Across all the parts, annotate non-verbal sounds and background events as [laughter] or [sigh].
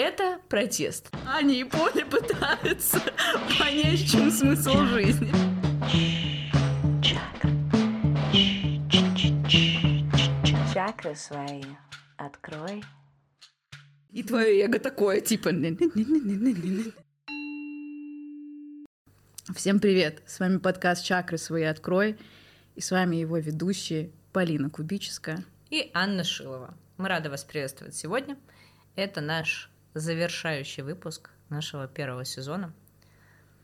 Это протест. Они и Поля пытаются понять, в чем смысл жизни. Чакры свои открой. И твое эго такое, типа... Всем привет! С вами подкаст «Чакры свои открой». И с вами его ведущие Полина Кубическая. И Анна Шилова. Мы рады вас приветствовать сегодня. Это наш завершающий выпуск нашего первого сезона,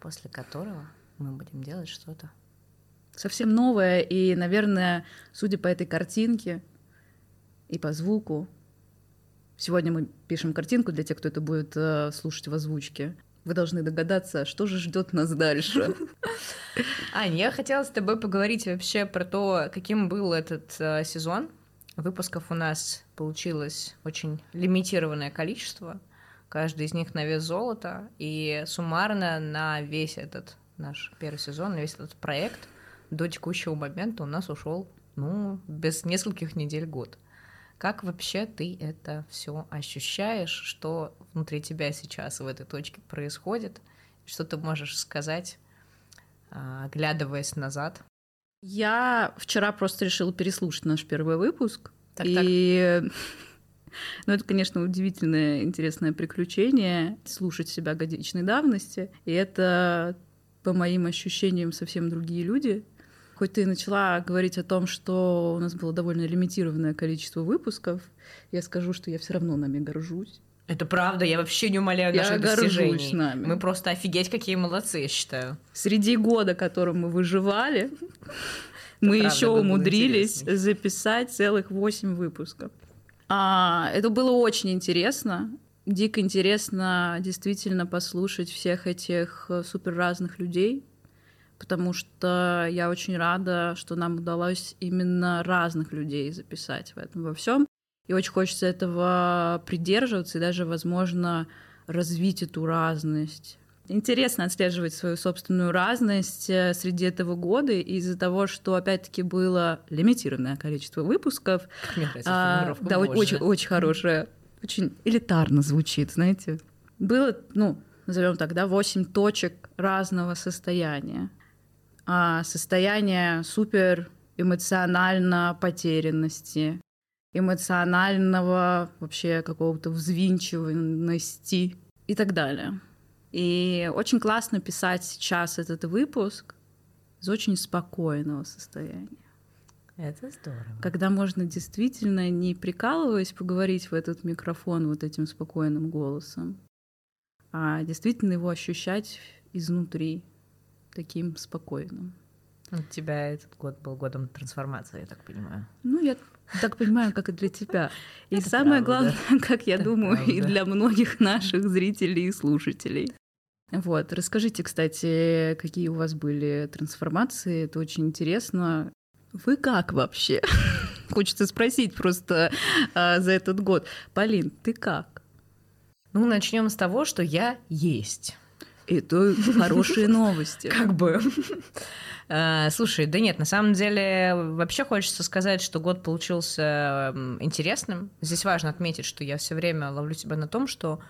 после которого мы будем делать что-то совсем новое. И, наверное, судя по этой картинке и по звуку, сегодня мы пишем картинку для тех, кто это будет э, слушать в озвучке. Вы должны догадаться, что же ждет нас дальше. [laughs] Аня, я хотела с тобой поговорить вообще про то, каким был этот э, сезон. Выпусков у нас получилось очень лимитированное количество каждый из них на вес золота, и суммарно на весь этот наш первый сезон, на весь этот проект до текущего момента у нас ушел, ну, без нескольких недель год. Как вообще ты это все ощущаешь, что внутри тебя сейчас в этой точке происходит, что ты можешь сказать, а, оглядываясь назад? Я вчера просто решила переслушать наш первый выпуск, так, и так. Ну, это, конечно, удивительное, интересное приключение слушать себя годичной давности. И это, по моим ощущениям, совсем другие люди. Хоть ты и начала говорить о том, что у нас было довольно лимитированное количество выпусков, я скажу, что я все равно нами горжусь. Это правда, я вообще не умоляю я наших достижений. Нами. Мы просто офигеть, какие молодцы, я считаю. Среди года, которым мы выживали, мы еще умудрились записать целых восемь выпусков. А, это было очень интересно. Дико интересно действительно послушать всех этих э, супер разных людей, потому что я очень рада, что нам удалось именно разных людей записать в этом во всем. И очень хочется этого придерживаться и даже, возможно, развить эту разность интересно отслеживать свою собственную разность э, среди этого года из-за того, что опять-таки было лимитированное количество выпусков. Мне нравится а, Да, очень, очень хорошее, очень элитарно звучит, знаете. Было, ну, назовем так, да, 8 точек разного состояния. А состояние супер эмоционально потерянности, эмоционального вообще какого-то взвинчиванности и так далее. И очень классно писать сейчас этот выпуск из очень спокойного состояния. Это здорово. Когда можно действительно, не прикалываясь, поговорить в этот микрофон вот этим спокойным голосом, а действительно его ощущать изнутри таким спокойным. У тебя этот год был годом трансформации, я так понимаю. Ну, я так понимаю, как и для тебя. И Это самое правда. главное, [laughs] как я Это думаю, правда. и для многих наших зрителей и слушателей. Вот, расскажите, кстати, какие у вас были трансформации, это очень интересно. Вы как вообще? [laughs] Хочется спросить просто а, за этот год. Полин, ты как? Ну, начнем с того, что я есть. Это хорошие [laughs] новости. Как бы. [laughs] А, слушай, да нет, на самом деле вообще хочется сказать, что год получился интересным. Здесь важно отметить, что я все время ловлю себя на том, что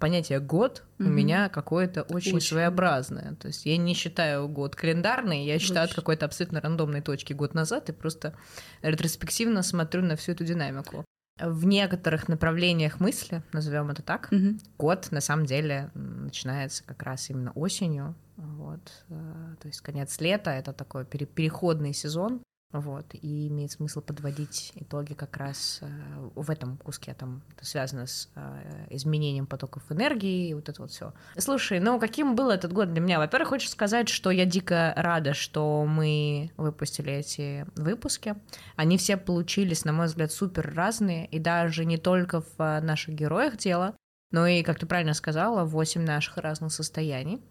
понятие год mm-hmm. у меня какое-то очень, очень своеобразное. То есть я не считаю год календарный, я считаю очень. от какой-то абсолютно рандомной точки год назад и просто ретроспективно смотрю на всю эту динамику. В некоторых направлениях мысли, назовем это так, mm-hmm. год на самом деле начинается как раз именно осенью. Вот, э, то есть конец лета это такой переходный сезон. Вот, и имеет смысл подводить итоги как раз э, в этом куске, там это связано с э, изменением потоков энергии и вот это вот все. Слушай, ну каким был этот год для меня? Во-первых, хочу сказать, что я дико рада, что мы выпустили эти выпуски. Они все получились, на мой взгляд, супер разные, и даже не только в наших героях дело, но и, как ты правильно сказала, 8 наших разных состояний.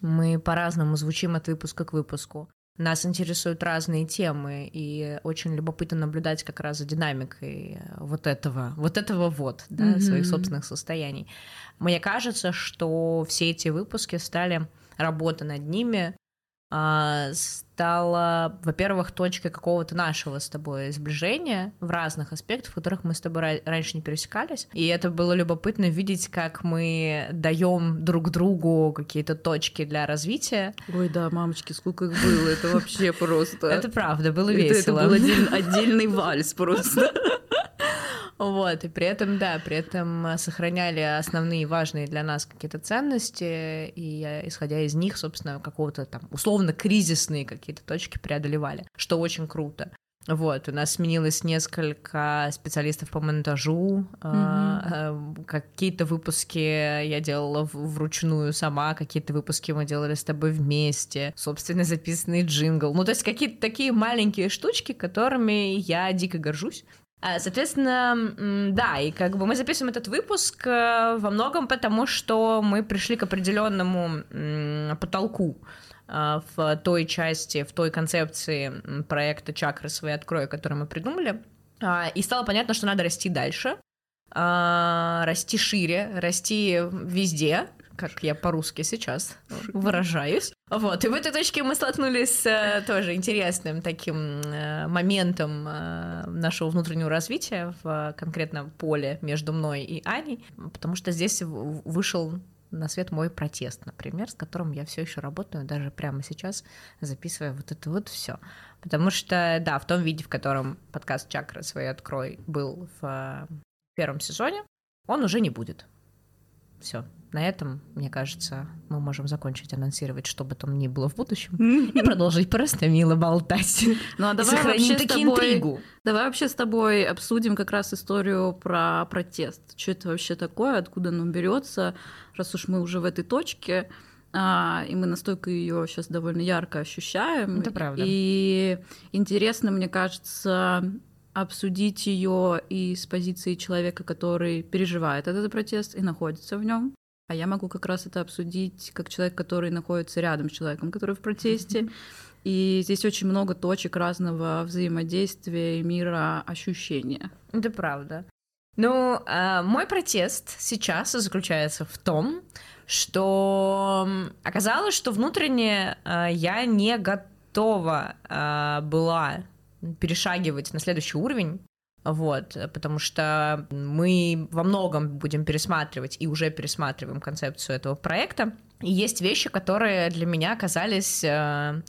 Мы по-разному звучим от выпуска к выпуску. Нас интересуют разные темы, и очень любопытно наблюдать как раз за динамикой вот этого, вот этого вот, да, mm-hmm. своих собственных состояний. Мне кажется, что все эти выпуски стали работа над ними стала, во-первых, точкой какого-то нашего с тобой сближения в разных аспектах, в которых мы с тобой раньше не пересекались. И это было любопытно видеть, как мы даем друг другу какие-то точки для развития. Ой, да, мамочки, сколько их было, это вообще [laughs] просто. Это правда, было весело. Это был [laughs] отдельный вальс просто. Вот, и при этом, да, при этом сохраняли основные важные для нас какие-то ценности, и исходя из них, собственно, какого-то там условно кризисные какие-то точки преодолевали, что очень круто. Вот, у нас сменилось несколько специалистов по монтажу. Mm-hmm. какие-то выпуски я делала вручную сама, какие-то выпуски мы делали с тобой вместе, собственно, записанный джингл. Ну, то есть какие-то такие маленькие штучки, которыми я дико горжусь. А, соответственно, да, и как бы мы записываем этот выпуск э, во многом потому, что мы пришли к определенному потолку э, в той части, в той концепции проекта «Чакры свои открою», который мы придумали. А, и стало понятно, что надо расти дальше, расти шире, расти везде, как я по-русски сейчас выражаюсь. Вот, и в этой точке мы столкнулись с э, тоже интересным таким э, моментом э, нашего внутреннего развития в конкретном поле между мной и Аней, потому что здесь вышел на свет мой протест, например, с которым я все еще работаю, даже прямо сейчас записывая вот это вот все. Потому что, да, в том виде, в котором подкаст Чакры свои открой был в первом сезоне, он уже не будет. Все, на этом, мне кажется, мы можем закончить анонсировать, что бы там ни было в будущем, и продолжить просто мило болтать. Ну а давай вообще таки интригу. Давай вообще с тобой обсудим как раз историю про протест. Что это вообще такое, откуда оно берется, раз уж мы уже в этой точке. А, и мы настолько ее сейчас довольно ярко ощущаем. Это правда. И интересно, мне кажется, обсудить ее и с позиции человека, который переживает этот протест и находится в нем. А я могу как раз это обсудить как человек, который находится рядом с человеком, который в протесте. И здесь очень много точек разного взаимодействия и мира ощущения. Это правда. Ну, э, мой протест сейчас заключается в том, что оказалось, что внутренне э, я не готова э, была перешагивать на следующий уровень вот, потому что мы во многом будем пересматривать и уже пересматриваем концепцию этого проекта. И есть вещи, которые для меня оказались э,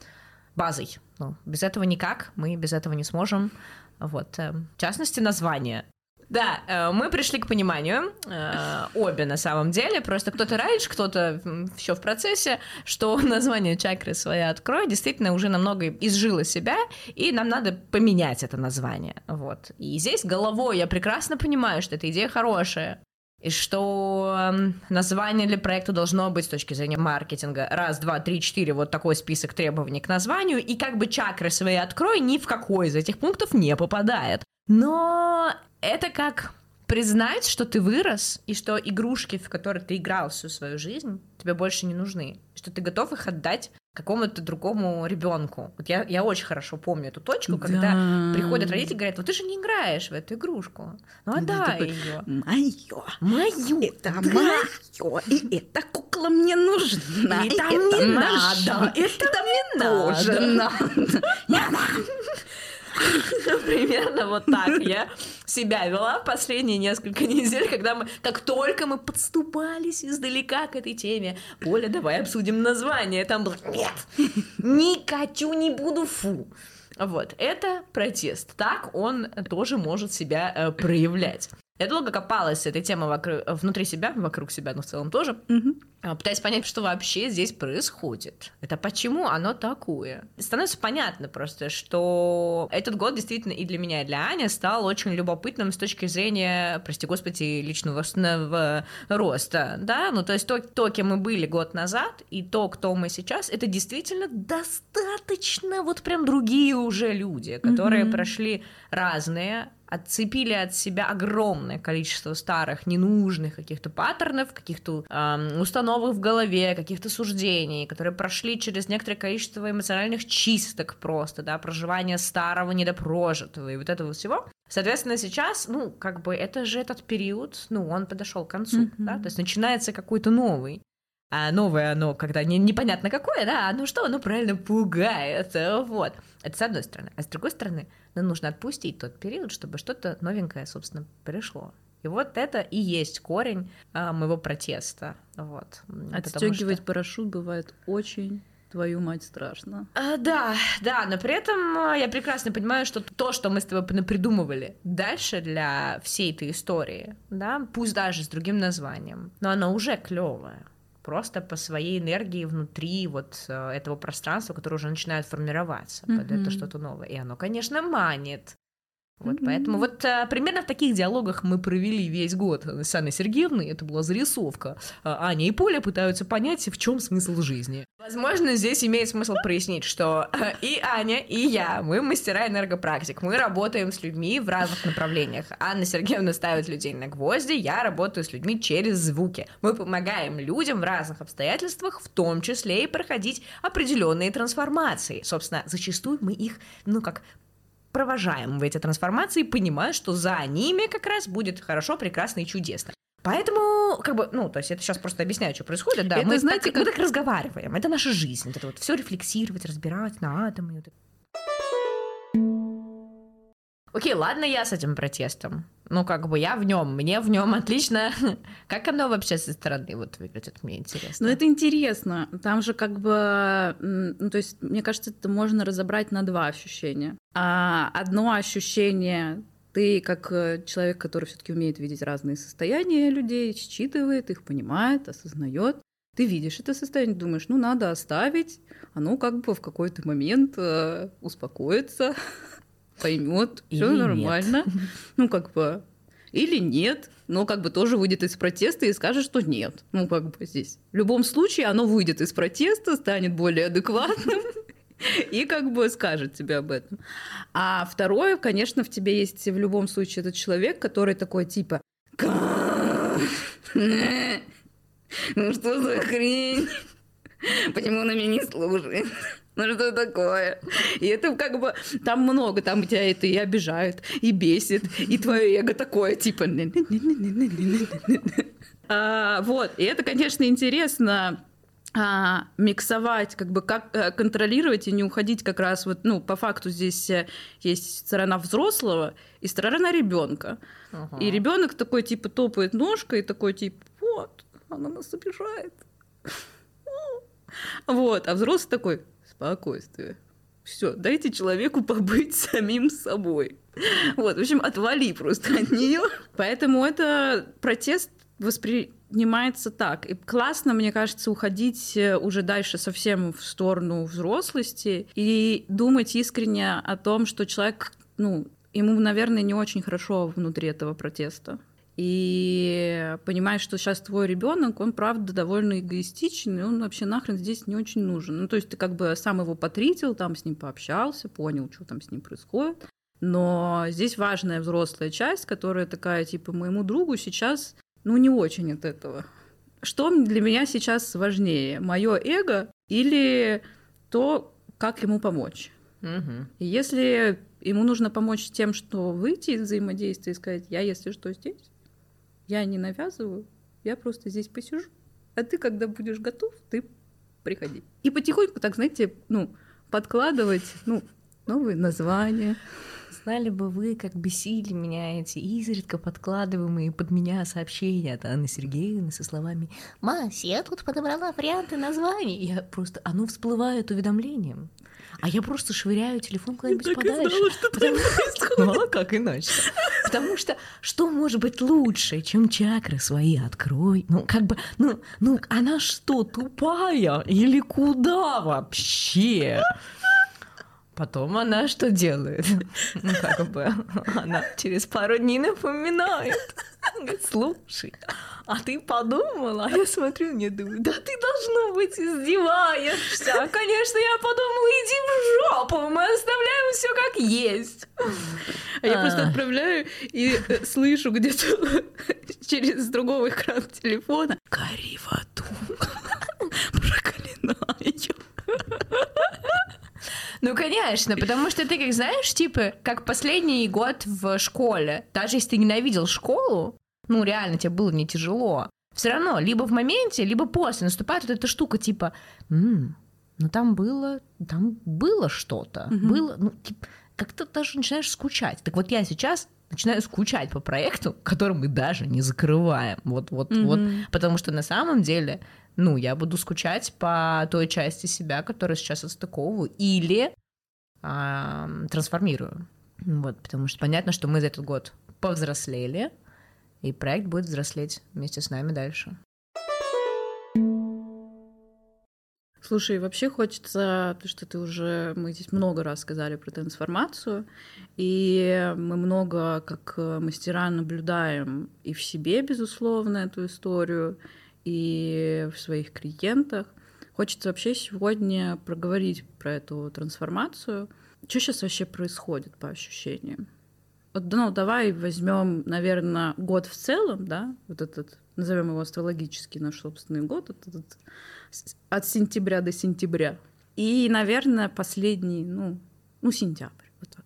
базой. Ну, без этого никак, мы без этого не сможем. Вот, э, в частности, название. Да, э, мы пришли к пониманию, э, обе на самом деле, просто кто-то раньше, кто-то еще в процессе, что [laughs] название чакры своя открой действительно уже намного изжило себя, и нам надо поменять это название. Вот. И здесь головой я прекрасно понимаю, что эта идея хорошая, и что название для проекта должно быть с точки зрения маркетинга. Раз, два, три, четыре, вот такой список требований к названию, и как бы чакры свои открой ни в какой из этих пунктов не попадает. Но это как признать, что ты вырос, и что игрушки, в которые ты играл всю свою жизнь, тебе больше не нужны. Что ты готов их отдать какому-то другому ребенку. Вот я, я очень хорошо помню эту точку, да. когда приходят родители и говорят, вот ты же не играешь в эту игрушку. Ну отдай ее. Мое. Мое. Это да. мое. И эта кукла мне нужна. И, и там это не надо. Это, это мне тоже надо. надо. [laughs] [laughs] Примерно вот так я себя вела в последние несколько [laughs] недель, когда мы, как только мы подступались издалека к этой теме, Поля, давай обсудим название. Там было, нет, не хочу, не буду, фу. Вот, это протест. Так он тоже может себя э, проявлять. Я долго копалась с этой темой вокруг, внутри себя, вокруг себя, но в целом тоже, угу. пытаясь понять, что вообще здесь происходит. Это почему оно такое. становится понятно просто, что этот год действительно и для меня, и для Ани стал очень любопытным с точки зрения, прости господи, личного роста. Да? Ну, то есть то, то, кем мы были год назад, и то, кто мы сейчас, это действительно достаточно вот прям другие уже люди, которые угу. прошли разные отцепили от себя огромное количество старых, ненужных каких-то паттернов, каких-то э, установок в голове, каких-то суждений, которые прошли через некоторое количество эмоциональных чисток просто, да, проживания старого, недопрожитого и вот этого всего. Соответственно, сейчас, ну, как бы это же этот период, ну, он подошел к концу, mm-hmm. да, то есть начинается какой-то новый. А новое оно, когда не, непонятно какое, да, оно что, оно правильно пугает, вот. Это с одной стороны. А с другой стороны, нам нужно отпустить тот период, чтобы что-то новенькое, собственно, пришло. И вот это и есть корень а, моего протеста. Вот. Отстегивать что... парашют бывает очень твою мать страшно. А, да, да, но при этом а, я прекрасно понимаю, что то, что мы с тобой придумывали дальше для всей этой истории, да, пусть даже с другим названием, но оно уже клевое просто по своей энергии внутри вот э, этого пространства, которое уже начинает формироваться mm-hmm. под это что-то новое. И оно, конечно, манит. Вот mm-hmm. поэтому вот а, примерно в таких диалогах мы провели весь год с Анной Сергеевной. Это была зарисовка. А, Аня и Поля пытаются понять, в чем смысл жизни. Возможно, здесь имеет смысл прояснить, что э, и Аня, и я, мы мастера энергопрактик. Мы работаем с людьми в разных направлениях. Анна Сергеевна ставит людей на гвозди, я работаю с людьми через звуки. Мы помогаем людям в разных обстоятельствах, в том числе и проходить определенные трансформации. Собственно, зачастую мы их, ну как, провожаем в эти трансформации, понимая, что за ними как раз будет хорошо, прекрасно и чудесно. Поэтому, как бы, ну, то есть это сейчас просто объясняю, что происходит, да, это, мы, знаете, так, как... мы так разговариваем, это наша жизнь, это вот все рефлексировать, разбирать на атомы. Вот Окей, ладно, я с этим протестом. Ну, как бы я в нем, мне в нем [laughs] отлично. Как оно вообще со стороны вот выглядит, мне интересно. Ну, это интересно. Там же как бы, ну, то есть, мне кажется, это можно разобрать на два ощущения. А одно ощущение ты как э, человек, который все-таки умеет видеть разные состояния людей, считывает их, понимает, осознает, ты видишь это состояние, думаешь, ну надо оставить, оно как бы в какой-то момент э, успокоится, [laughs] поймет, все нормально. Нет. [laughs] Ну, как бы, или нет, но как бы тоже выйдет из протеста и скажет, что нет. Ну, как бы здесь. В любом случае, оно выйдет из протеста, станет более адекватным [laughs] и как бы скажет тебе об этом. А второе, конечно, в тебе есть в любом случае этот человек, который такой типа [laughs] ну что за хрень? Почему она меня не служит? Ну что такое? И это как бы там много, там тебя это и обижает, и бесит, и твое эго такое, типа... А, вот, и это, конечно, интересно а, миксовать, как бы как а, контролировать и не уходить как раз вот, ну, по факту здесь э, есть сторона взрослого и сторона ребенка. Ага. И ребенок такой типа топает ножкой и такой типа вот, она нас обижает. Вот, а взрослый такой, спокойствие. Все, дайте человеку побыть [laughs] самим собой. Вот, в общем, отвали просто от нее. Поэтому это протест воспринимается так. И классно, мне кажется, уходить э, уже дальше совсем в сторону взрослости и думать искренне о том, что человек, ну, ему, наверное, не очень хорошо внутри этого протеста и понимаешь, что сейчас твой ребенок, он правда довольно эгоистичный, он вообще нахрен здесь не очень нужен. Ну, то есть ты как бы сам его потритил, там с ним пообщался, понял, что там с ним происходит. Но здесь важная взрослая часть, которая такая, типа, моему другу сейчас, ну, не очень от этого. Что для меня сейчас важнее, мое эго или то, как ему помочь? Угу. И если ему нужно помочь тем, что выйти из взаимодействия и сказать, я, если что, здесь, я не навязываю, я просто здесь посижу, а ты, когда будешь готов, ты приходи. И потихоньку, так, знаете, ну, подкладывать, ну, новые названия. Знали бы вы, как бесили меня эти изредка подкладываемые под меня сообщения от Анны Сергеевны со словами «Мась, я тут подобрала варианты названий». Я просто... Оно всплывает уведомлением а я просто швыряю телефон куда-нибудь подальше. Знала, что потому... [laughs] Ну, а как иначе? Потому что что может быть лучше, чем чакры свои открой? Ну, как бы, ну, ну, она что, тупая? Или куда вообще? Потом она что делает? [laughs] Ну, как бы, она через пару дней напоминает. Говорит, слушай, а ты подумала? А я смотрю, не думаю, да ты, должно быть, издеваешься. Конечно, я подумала, иди в жопу, мы оставляем все как есть. А я просто отправляю и э, слышу где-то [laughs] через другого экрана телефона «Гори в аду, [laughs] проклинаю». Ну, конечно, потому что ты как знаешь, типа, как последний год в школе, даже если ты ненавидел школу, ну, реально, тебе было не тяжело. Все равно, либо в моменте, либо после наступает вот эта штука типа, м-м, ну там было, там было что-то, mm-hmm. было, ну, типа, как-то даже начинаешь скучать. Так вот я сейчас начинаю скучать по проекту, который мы даже не закрываем. Вот, вот, mm-hmm. вот. Потому что на самом деле, ну, я буду скучать по той части себя, которую сейчас отстыковываю, или а, трансформирую. Вот, потому что понятно, что мы за этот год повзрослели, и проект будет взрослеть вместе с нами дальше. Слушай, вообще хочется, то, что ты уже, мы здесь много раз сказали про трансформацию, и мы много, как мастера, наблюдаем и в себе, безусловно, эту историю, и в своих клиентах. Хочется вообще сегодня проговорить про эту трансформацию. Что сейчас вообще происходит по ощущениям? Вот, ну, давай возьмем, наверное, год в целом, да, вот этот, назовем его астрологический наш собственный год, вот этот от сентября до сентября. И, наверное, последний, ну, ну сентябрь. Вот так.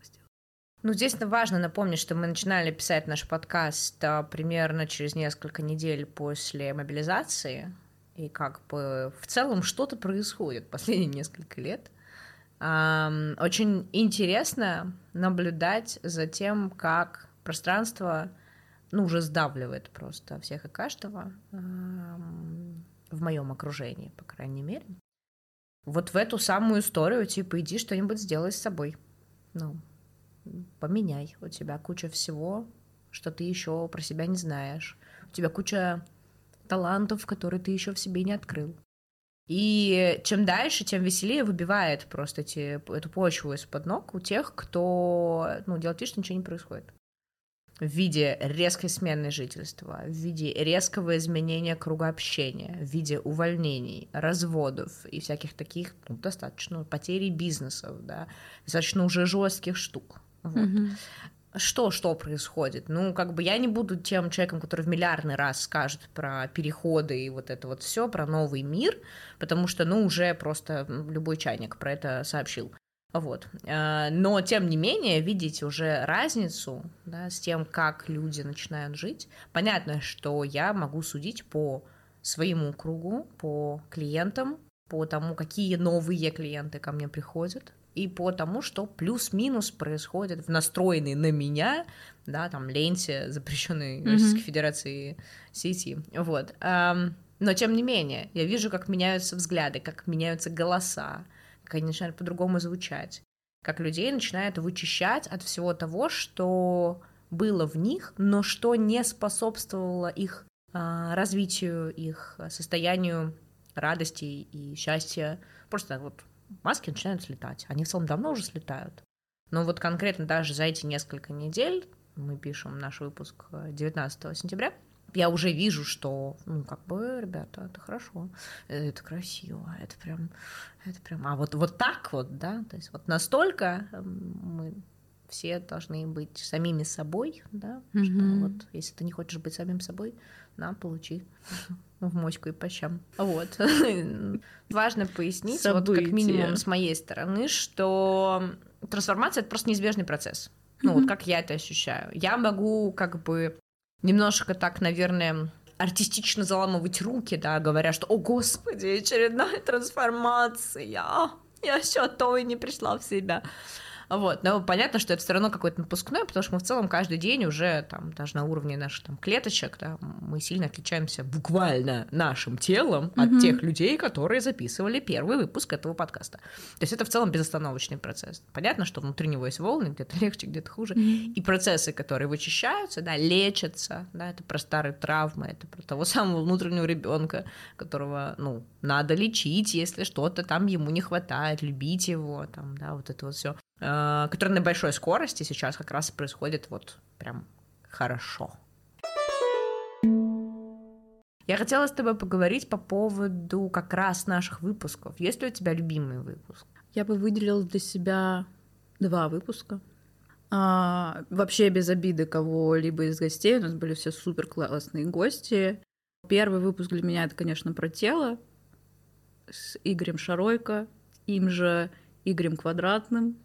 Ну, здесь важно напомнить, что мы начинали писать наш подкаст а, примерно через несколько недель после мобилизации, и как бы в целом что-то происходит последние несколько лет. Очень интересно наблюдать за тем, как пространство ну, уже сдавливает просто всех и каждого в моем окружении, по крайней мере. Вот в эту самую историю, типа, иди что-нибудь сделай с собой. Ну, поменяй. У тебя куча всего, что ты еще про себя не знаешь. У тебя куча талантов, которые ты еще в себе не открыл. И чем дальше, тем веселее выбивает просто эти, эту почву из-под ног у тех, кто ну, делает вид, что ничего не происходит в виде резкой смены жительства, в виде резкого изменения круга общения, в виде увольнений, разводов и всяких таких ну, достаточно потерей бизнесов, да, достаточно уже жестких штук. Вот. Что, что происходит? Ну, как бы я не буду тем человеком, который в миллиардный раз скажет про переходы и вот это вот все, про новый мир, потому что, ну, уже просто любой чайник про это сообщил. Вот. Э, но, тем не менее, видеть уже разницу да, с тем, как люди начинают жить. Понятно, что я могу судить по своему кругу, по клиентам, по тому, какие новые клиенты ко мне приходят, и по тому, что плюс-минус происходит в настроенной на меня, да, там, ленте запрещенной mm-hmm. Российской Федерации сети. Вот. Но, тем не менее, я вижу, как меняются взгляды, как меняются голоса, как они начинают по-другому звучать, как людей начинают вычищать от всего того, что было в них, но что не способствовало их а, развитию, их состоянию радости и счастья. Просто вот маски начинают слетать. Они в целом давно уже слетают. Но вот конкретно даже за эти несколько недель, мы пишем наш выпуск 19 сентября, я уже вижу, что, ну, как бы, ребята, это хорошо, это красиво, это прям, это прям, а вот, вот так вот, да, то есть вот настолько эм, мы все должны быть самими собой, да, mm-hmm. что вот, если ты не хочешь быть самим собой, на, получи [laughs] в моську и по щам. Вот. [laughs] Важно пояснить, События. вот как минимум с моей стороны, что трансформация — это просто неизбежный процесс. Ну, mm-hmm. вот как я это ощущаю. Я могу как бы немножко так, наверное, артистично заламывать руки, да, говоря, что «О, Господи, очередная трансформация, я еще то и не пришла в себя». Вот, но понятно, что это все равно какой-то напускной, потому что мы в целом каждый день уже там даже на уровне наших там клеточек, да, мы сильно отличаемся буквально нашим телом mm-hmm. от тех людей, которые записывали первый выпуск этого подкаста. То есть это в целом безостановочный процесс. Понятно, что внутри него есть волны, где-то легче, где-то хуже, mm-hmm. и процессы, которые вычищаются, да, лечатся, да, это про старые травмы, это про того самого внутреннего ребенка, которого, ну, надо лечить, если что-то там ему не хватает, любить его, там, да, вот это вот все. Э, который на большой скорости сейчас как раз происходит вот прям хорошо. Я хотела с тобой поговорить по поводу как раз наших выпусков. Есть ли у тебя любимый выпуск? Я бы выделила для себя два выпуска. А, вообще без обиды кого-либо из гостей. У нас были все супер классные гости. Первый выпуск для меня это, конечно, про тело с Игорем Шаройко, им же Игорем Квадратным.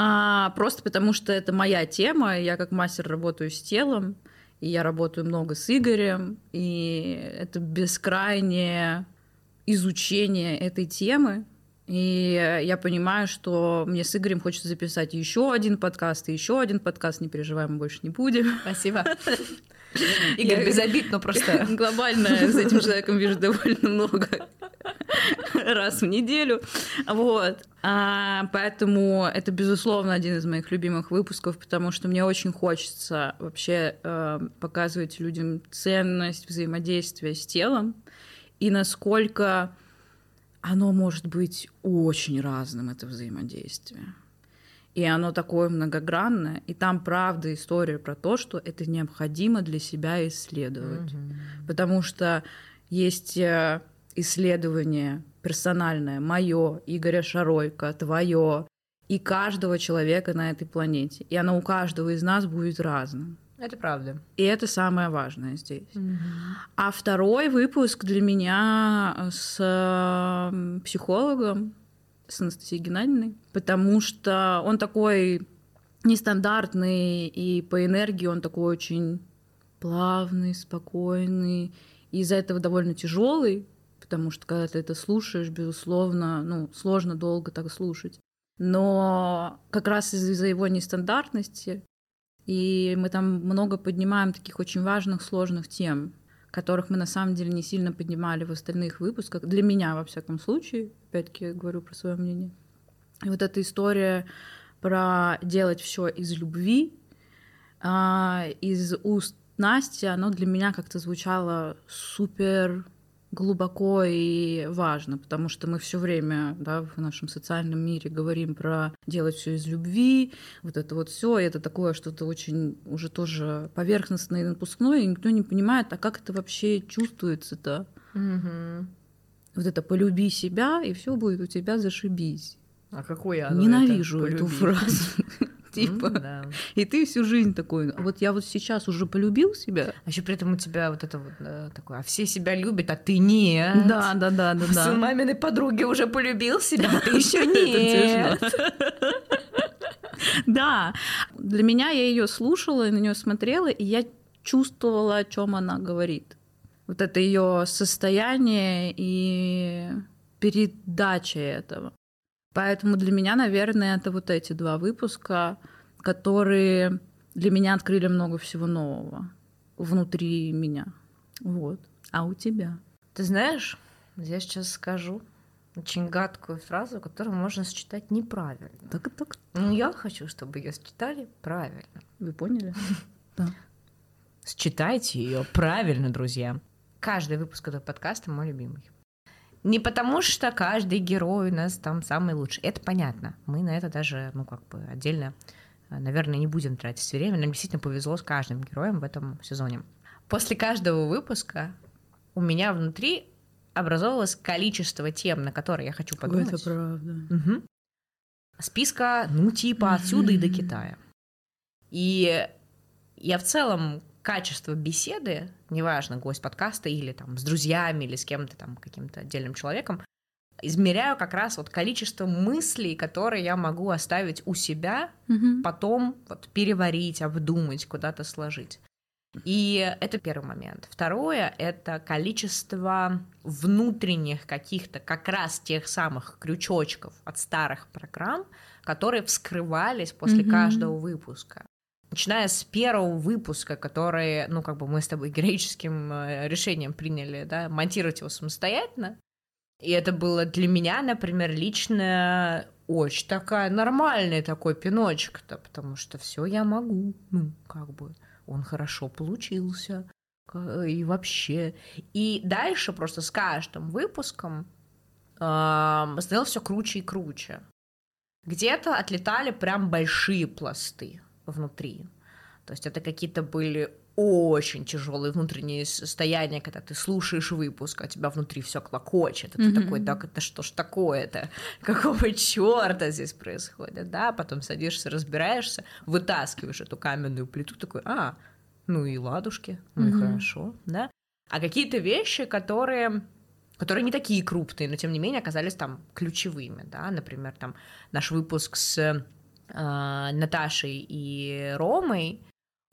А, просто потому что это моя тема, я как мастер работаю с телом, и я работаю много с Игорем, и это бескрайнее изучение этой темы, и я понимаю, что мне с Игорем хочется записать еще один подкаст и еще один подкаст. Не переживай, мы больше не будем. Спасибо. [laughs] Игорь, без обид, но просто... [laughs] Глобально с этим человеком вижу довольно много [laughs] раз в неделю. Вот. А, поэтому это, безусловно, один из моих любимых выпусков, потому что мне очень хочется вообще э, показывать людям ценность взаимодействия с телом и насколько оно может быть очень разным, это взаимодействие. И оно такое многогранное. И там правда история про то, что это необходимо для себя исследовать. Mm-hmm. Потому что есть э, исследование персональное, мое, Игоря Шаройка, твое, и каждого человека на этой планете. И оно у каждого из нас будет разным. Это правда. И это самое важное здесь. Mm-hmm. А второй выпуск для меня с психологом, с Анастасией Геннадьевной, потому что он такой нестандартный, и по энергии он такой очень плавный, спокойный, и из-за этого довольно тяжелый, потому что когда ты это слушаешь, безусловно, ну, сложно долго так слушать. Но как раз из-за его нестандартности и мы там много поднимаем таких очень важных, сложных тем, которых мы на самом деле не сильно поднимали в остальных выпусках. Для меня, во всяком случае, опять-таки говорю про свое мнение. И вот эта история про делать все из любви, а, из уст Насти, оно для меня как-то звучало супер глубоко и важно, потому что мы все время да, в нашем социальном мире говорим про делать все из любви, вот это вот все, это такое что-то очень уже тоже поверхностное и напускное, и никто не понимает, а как это вообще чувствуется-то. Угу. Вот это полюби себя, и все будет у тебя зашибись. А какой я Ненавижу это, эту фразу [laughs] типа. Mm, да. И ты всю жизнь такой, «А вот я вот сейчас уже полюбил себя. А еще при этом у тебя вот это вот да, такое, а все себя любят, а ты нет. Да, да, да, да. да. Маминой подруги уже полюбил себя, а ты еще [laughs] нет. [laughs] Да, для меня я ее слушала и на нее смотрела, и я чувствовала, о чем она говорит. Вот это ее состояние и передача этого. Поэтому для меня, наверное, это вот эти два выпуска, которые для меня открыли много всего нового внутри меня. Вот. А у тебя? Ты знаешь, я сейчас скажу очень гадкую фразу, которую можно считать неправильно. Так, так. Но я хочу, чтобы ее считали правильно. Вы поняли? [laughs] Да. Считайте ее правильно, друзья. Каждый выпуск этого подкаста мой любимый. Не потому, что каждый герой у нас там самый лучший. Это понятно. Мы на это даже, ну, как бы отдельно, э, наверное, не будем тратить все время. Нам действительно повезло с каждым героем в этом сезоне. После каждого выпуска у меня внутри образовалось количество тем, на которые я хочу подумать. Это правда. Угу. Списка, ну, типа отсюда и до Китая. И я в целом качество беседы, неважно, гость подкаста или там с друзьями или с кем-то там, каким-то отдельным человеком, измеряю как раз вот количество мыслей, которые я могу оставить у себя, угу. потом вот переварить, обдумать, куда-то сложить. И это первый момент. Второе — это количество внутренних каких-то как раз тех самых крючочков от старых программ, которые вскрывались после mm каждого выпуска начиная с первого выпуска, который, ну, как бы мы с тобой [laughs] героическим э, решением приняли, да, монтировать его самостоятельно. И это было для меня, например, лично очень такая нормальный такой пиночек-то, потому что все я могу, ну, как бы, он хорошо получился, и вообще. И дальше просто с каждым выпуском э, становилось все круче и круче. Где-то отлетали прям большие пласты внутри. То есть это какие-то были очень тяжелые внутренние состояния, когда ты слушаешь выпуск, а тебя внутри все клокочет, и mm-hmm. ты такой, так это что ж такое-то, [laughs] какого черта здесь происходит, да, потом садишься, разбираешься, вытаскиваешь эту каменную плиту, такой, а, ну и ладушки, ну mm-hmm. и хорошо, да, а какие-то вещи, которые которые не такие крупные, но тем не менее оказались там ключевыми, да, например, там наш выпуск с Наташей и Ромой,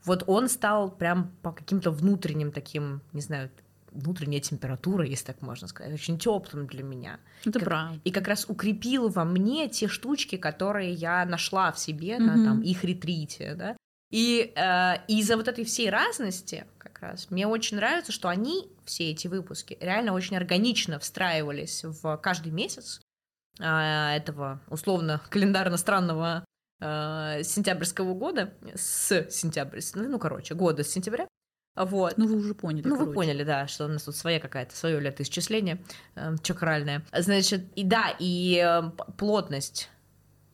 Вот он стал прям по каким-то внутренним таким, не знаю, внутренняя температура, если так можно сказать, очень теплым для меня. Это как, правда. И как раз укрепил во мне те штучки, которые я нашла в себе mm-hmm. на там, их ретрите, да. И э, из-за вот этой всей разности, как раз, мне очень нравится, что они, все эти выпуски, реально очень органично встраивались в каждый месяц э, этого условно календарно-странного э, сентябрьского года, с сентября, ну, короче, года с сентября, вот. Ну, вы уже поняли. Ну, короче. вы поняли, да, что у нас тут своя какая-то, свое летоисчисление э, чакральное. Значит, и да, и э, плотность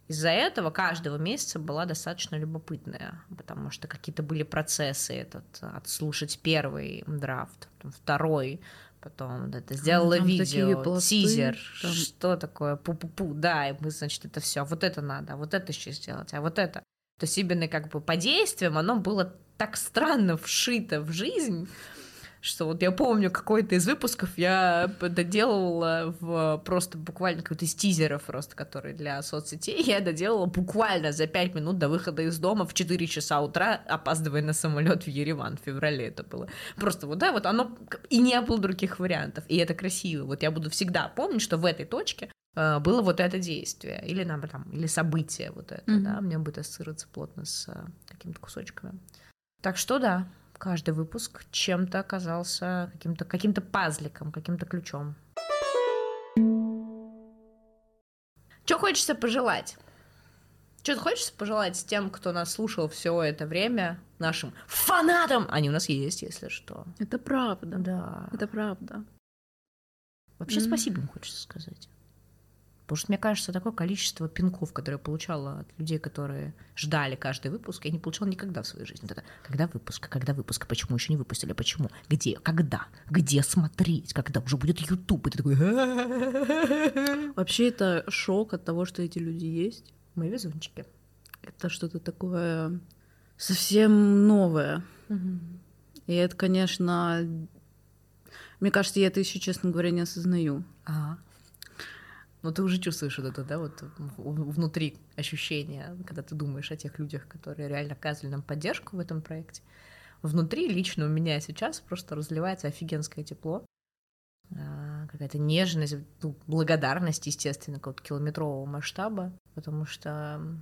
из-за этого каждого месяца была достаточно любопытная, потому что какие-то были процессы, этот, отслушать первый драфт, второй, потом вот это сделала там видео, пласты, тизер, там... что такое, пу-пу-пу, да, и мы, значит, это все, вот это надо, а вот это еще сделать, а вот это. То есть именно как бы по действиям оно было так странно вшито в жизнь, что вот я помню какой-то из выпусков я доделывала в просто буквально какой-то из тизеров просто, который для соцсетей, я доделала буквально за пять минут до выхода из дома в 4 часа утра, опаздывая на самолет в Ереван в феврале это было. Просто вот, да, вот оно, и не было других вариантов, и это красиво. Вот я буду всегда помнить, что в этой точке э, было вот это действие, или, нам, там, или событие вот это, mm-hmm. да, мне будет ассоциироваться плотно с э, какими-то кусочками. Так что да, каждый выпуск чем-то оказался каким-то каким пазликом, каким-то ключом. Что хочется пожелать? Что хочется пожелать тем, кто нас слушал все это время, нашим фанатам? Они у нас есть, если что. Это правда. Да. Это правда. Вообще mm-hmm. спасибо им хочется сказать. Потому что, мне кажется, такое количество пинков, которые я получала от людей, которые ждали каждый выпуск, я не получала никогда в своей жизни. Это, когда выпуск, когда выпуск, почему еще не выпустили, почему, где, когда, где смотреть, когда уже будет YouTube, и ты такой... Вообще это шок от того, что эти люди есть. Мы везунчики. Это что-то такое совсем новое. Угу. И это, конечно, мне кажется, я это еще, честно говоря, не осознаю. Ага. Но ты уже чувствуешь вот это, да, вот внутри ощущения, когда ты думаешь о тех людях, которые реально оказывали нам поддержку в этом проекте. Внутри лично у меня сейчас просто разливается офигенское тепло, а, какая-то нежность, ну, благодарность, естественно, какого-то километрового масштаба, потому что mm-hmm.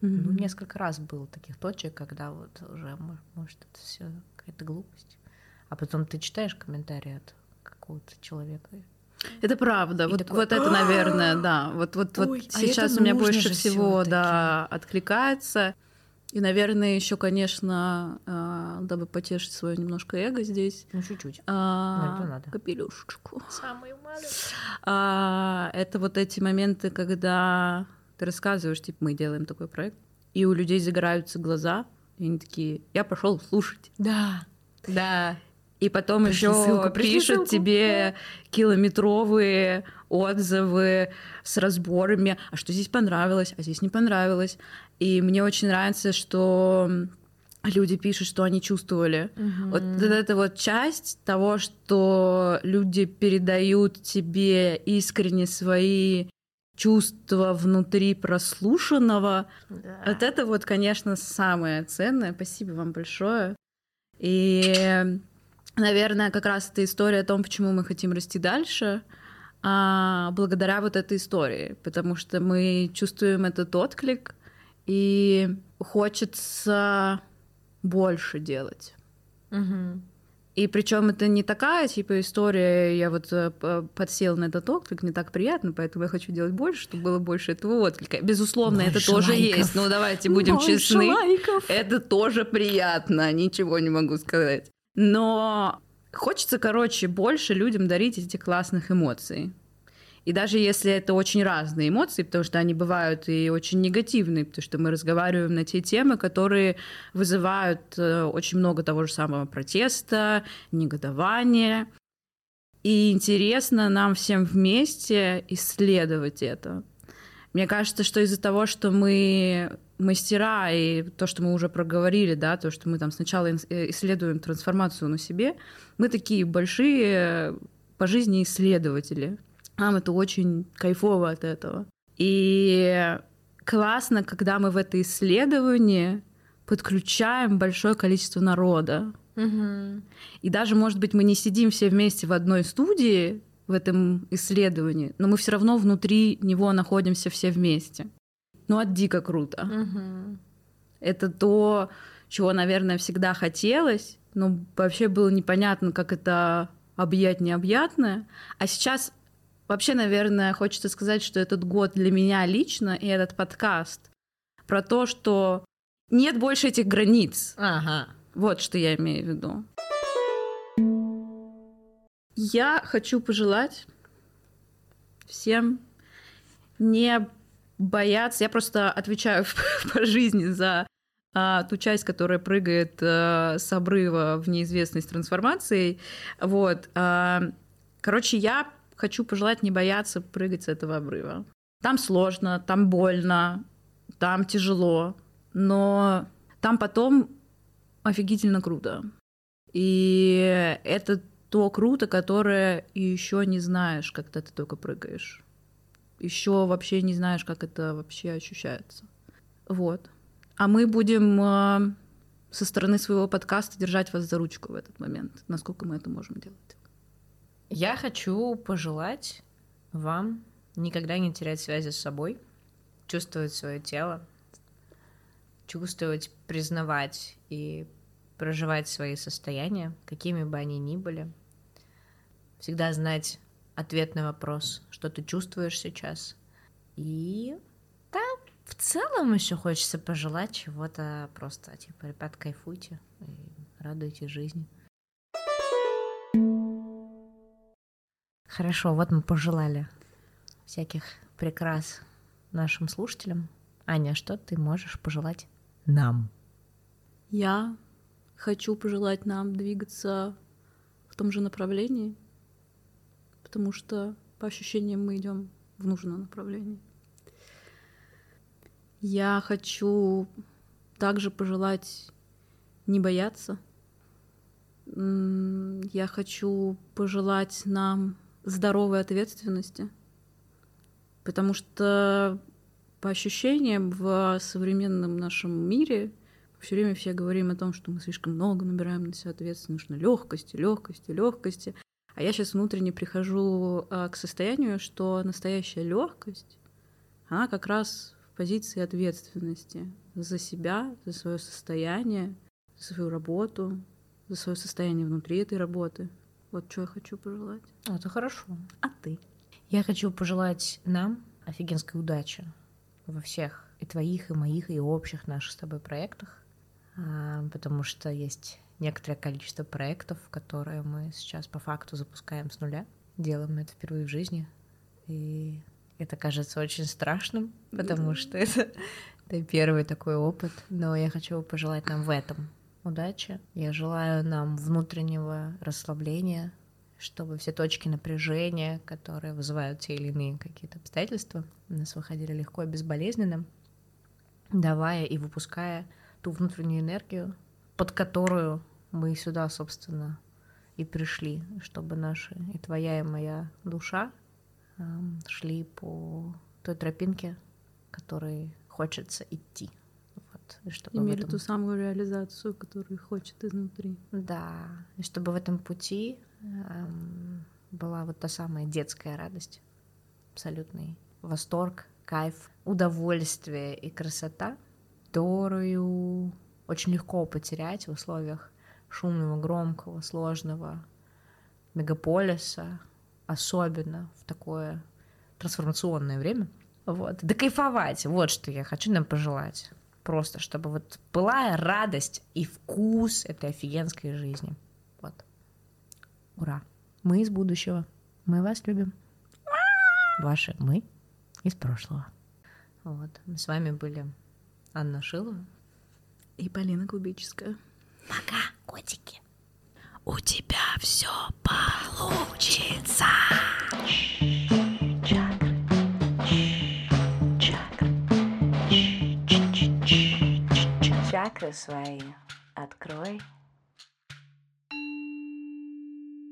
ну, несколько раз было таких точек, когда вот уже, может, это все какая-то глупость. А потом ты читаешь комментарии от какого-то человека, это правда. вот, такой, вот это, наверное, да. Вот, вот, вот а сейчас у меня больше всего да, откликается. И, наверное, еще, конечно, э, дабы потешить свое немножко эго здесь. Ну, чуть-чуть. Э, надо. Капелюшечку. Самую маленькую. Э, это вот эти моменты, когда ты рассказываешь, типа, мы делаем такой проект, и у людей загораются глаза, и они такие, я пошел слушать. Да, да. И потом еще пишут ссылку. тебе километровые отзывы с разборами, а что здесь понравилось, а здесь не понравилось. И мне очень нравится, что люди пишут, что они чувствовали. Угу. Вот эта вот часть того, что люди передают тебе искренне свои чувства внутри прослушанного. Да. Вот это вот, конечно, самое ценное. Спасибо вам большое. И наверное, как раз эта история о том, почему мы хотим расти дальше, а, благодаря вот этой истории, потому что мы чувствуем этот отклик, и хочется больше делать. Угу. И причем это не такая типа история, я вот э, подсел на этот отклик, не так приятно, поэтому я хочу делать больше, чтобы было больше этого отклика. Безусловно, больше это тоже лайков. есть, но давайте будем больше честны. Лайков. Это тоже приятно, ничего не могу сказать. Но хочется, короче, больше людям дарить эти классных эмоций. И даже если это очень разные эмоции, потому что они бывают и очень негативные, потому что мы разговариваем на те темы, которые вызывают э, очень много того же самого протеста, негодования. И интересно нам всем вместе исследовать это. Мне кажется, что из-за того, что мы мастера, и то, что мы уже проговорили, да, то, что мы там сначала э, исследуем трансформацию на себе, мы такие большие по жизни исследователи. Нам это очень кайфово от этого. И классно, когда мы в это исследование подключаем большое количество народа. Мгм. И даже, может быть, мы не сидим все вместе в одной студии в этом исследовании, но мы все равно внутри него находимся все вместе. Ну, это дико круто. Мгм. Это то, чего, наверное, всегда хотелось, но вообще было непонятно, как это объять необъятное. А сейчас вообще, наверное, хочется сказать, что этот год для меня лично и этот подкаст про то, что нет больше этих границ. Ага. Вот что я имею в виду. Я хочу пожелать всем не бояться. Я просто отвечаю [laughs] по жизни за а, ту часть, которая прыгает а, с обрыва в неизвестность трансформацией. Вот. а, короче, я хочу пожелать не бояться прыгать с этого обрыва. Там сложно, там больно, там тяжело, но там потом офигительно круто. И это то круто, которое еще не знаешь, когда ты только прыгаешь. Еще вообще не знаешь, как это вообще ощущается. Вот. А мы будем э, со стороны своего подкаста держать вас за ручку в этот момент, насколько мы это можем делать. Я хочу пожелать вам никогда не терять связи с собой, чувствовать свое тело, чувствовать, признавать и проживать свои состояния, какими бы они ни были. Всегда знать ответ на вопрос, что ты чувствуешь сейчас. И да, в целом еще хочется пожелать чего-то просто, типа, ребят, кайфуйте и радуйте жизни. Хорошо, вот мы пожелали всяких прекрас нашим слушателям. Аня, что ты можешь пожелать нам? Я хочу пожелать нам двигаться в том же направлении, потому что по ощущениям мы идем в нужном направлении. Я хочу также пожелать не бояться. Я хочу пожелать нам здоровой ответственности, потому что по ощущениям в современном нашем мире все время все говорим о том, что мы слишком много набираем на себя ответственности, нужно легкости, легкости, легкости. А я сейчас внутренне прихожу а, к состоянию, что настоящая легкость, она как раз в позиции ответственности за себя, за свое состояние, за свою работу, за свое состояние внутри этой работы. Вот что я хочу пожелать. Это хорошо. А ты? Я хочу пожелать нам офигенской удачи во всех и твоих, и моих, и общих наших с тобой проектах, А, потому что есть некоторое количество проектов, которые мы сейчас по факту запускаем с нуля. Делаем это впервые в жизни. И это кажется очень страшным, потому что это, это первый такой опыт. Но я хочу пожелать нам в этом удачи. Я желаю нам внутреннего расслабления, чтобы все точки напряжения, которые вызывают те или иные какие-то обстоятельства, у нас выходили легко и безболезненно, давая и выпуская ту внутреннюю энергию, под которую мы сюда, собственно, и пришли, чтобы наши и твоя, и моя душа эм, шли по той тропинке, которой хочется идти. Вот, и чтобы Имели этом- ту самую реализацию, которую хочет изнутри. да, и чтобы в этом пути эм, была вот та самая детская радость, абсолютный восторг, кайф, удовольствие и красота, которую очень легко потерять в условиях шумного, громкого, сложного мегаполиса, особенно в такое трансформационное время. Вот. Да кайфовать, вот что я хочу нам пожелать. Просто, чтобы вот была радость и вкус этой офигенской жизни. Вот. Ура. Мы из будущего. Мы вас любим. Ваши мы из прошлого. Вот. Мы с вами были Анна Шилова. И Полина Кубическая. Пока, котики. У тебя все получится. Чакры. Чакры. Чакры свои открой